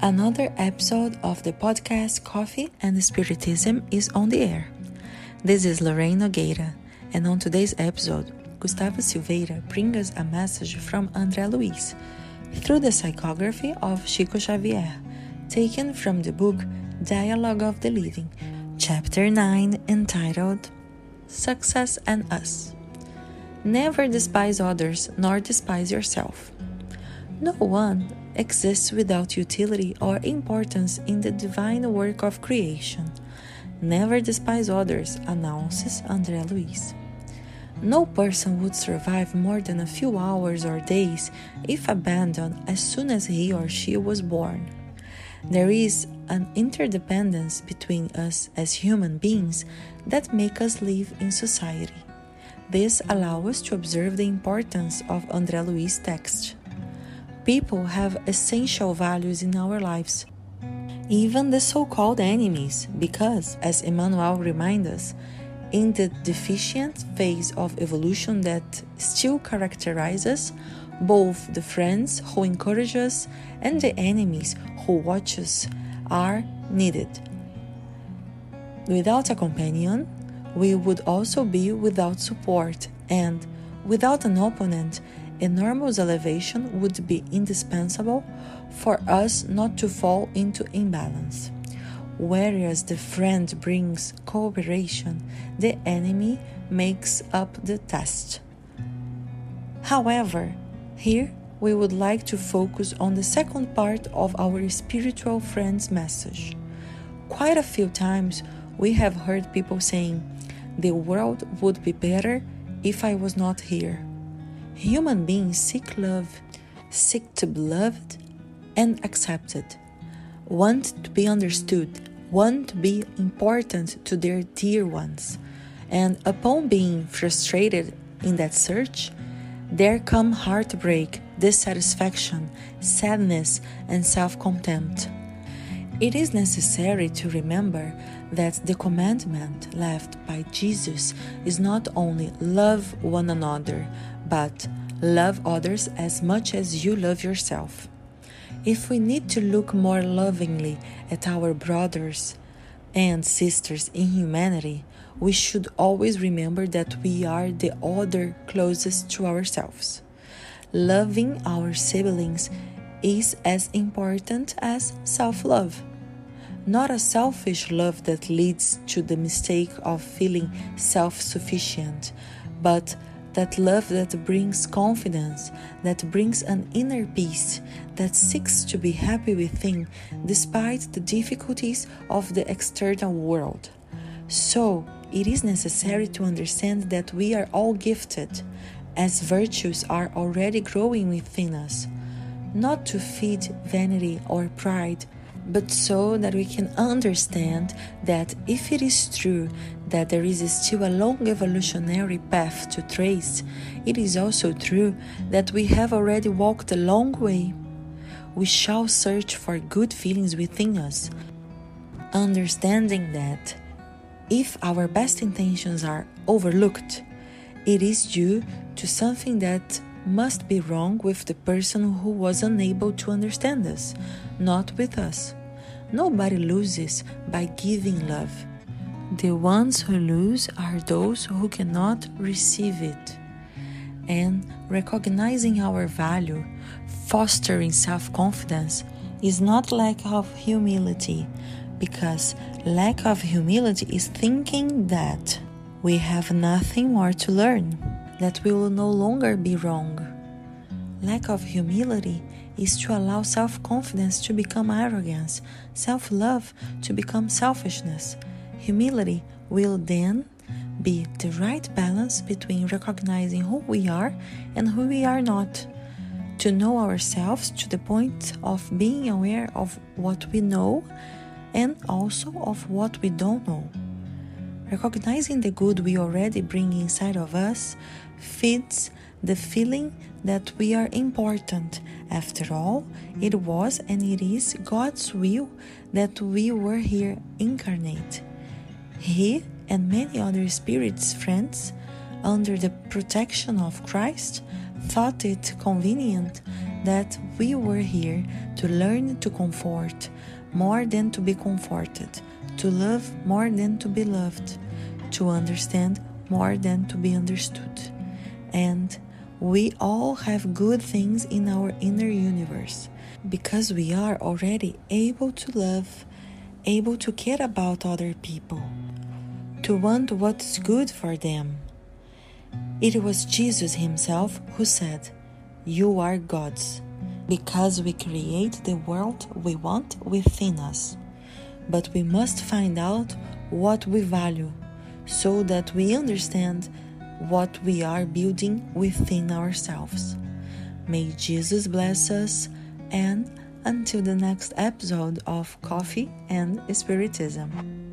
Another episode of the podcast Coffee and Spiritism is on the air. This is Lorraine Nogueira, and on today's episode, Gustavo Silveira brings us a message from André Luiz through the psychography of Chico Xavier, taken from the book Dialogue of the Living, chapter 9, entitled Success and Us. Never despise others, nor despise yourself. No one exists without utility or importance in the divine work of creation. Never despise others, announces André Luiz. No person would survive more than a few hours or days if abandoned as soon as he or she was born. There is an interdependence between us as human beings that make us live in society. This allows us to observe the importance of André Luiz's text. People have essential values in our lives, even the so called enemies, because, as Emmanuel reminds us, in the deficient phase of evolution that still characterizes both the friends who encourage us and the enemies who watch us are needed. Without a companion, we would also be without support, and without an opponent, enormous elevation would be indispensable for us not to fall into imbalance. Whereas the friend brings cooperation, the enemy makes up the test. However, here we would like to focus on the second part of our spiritual friend's message. Quite a few times we have heard people saying, The world would be better if I was not here. Human beings seek love, seek to be loved and accepted, want to be understood, want to be important to their dear ones. And upon being frustrated in that search, there come heartbreak, dissatisfaction, sadness, and self contempt. It is necessary to remember that the commandment left by Jesus is not only love one another, but love others as much as you love yourself. If we need to look more lovingly at our brothers and sisters in humanity, we should always remember that we are the other closest to ourselves. Loving our siblings is as important as self love. Not a selfish love that leads to the mistake of feeling self sufficient, but that love that brings confidence, that brings an inner peace, that seeks to be happy within despite the difficulties of the external world. So, it is necessary to understand that we are all gifted, as virtues are already growing within us, not to feed vanity or pride but so that we can understand that if it is true that there is still a long evolutionary path to trace, it is also true that we have already walked a long way. We shall search for good feelings within us, understanding that if our best intentions are overlooked, it is due to something that must be wrong with the person who was unable to understand us, not with us. Nobody loses by giving love. The ones who lose are those who cannot receive it. And recognizing our value, fostering self confidence, is not lack of humility, because lack of humility is thinking that we have nothing more to learn, that we will no longer be wrong. Lack of humility is to allow self confidence to become arrogance, self love to become selfishness. Humility will then be the right balance between recognizing who we are and who we are not. To know ourselves to the point of being aware of what we know and also of what we don't know. Recognizing the good we already bring inside of us feeds the feeling that we are important. After all, it was and it is God's will that we were here incarnate. He and many other spirits friends, under the protection of Christ, thought it convenient that we were here to learn to comfort more than to be comforted, to love more than to be loved, to understand more than to be understood. And we all have good things in our inner universe because we are already able to love, able to care about other people, to want what's good for them. It was Jesus Himself who said, You are God's, because we create the world we want within us. But we must find out what we value so that we understand what we are building within ourselves. May Jesus bless us, and until the next episode of Coffee and Spiritism.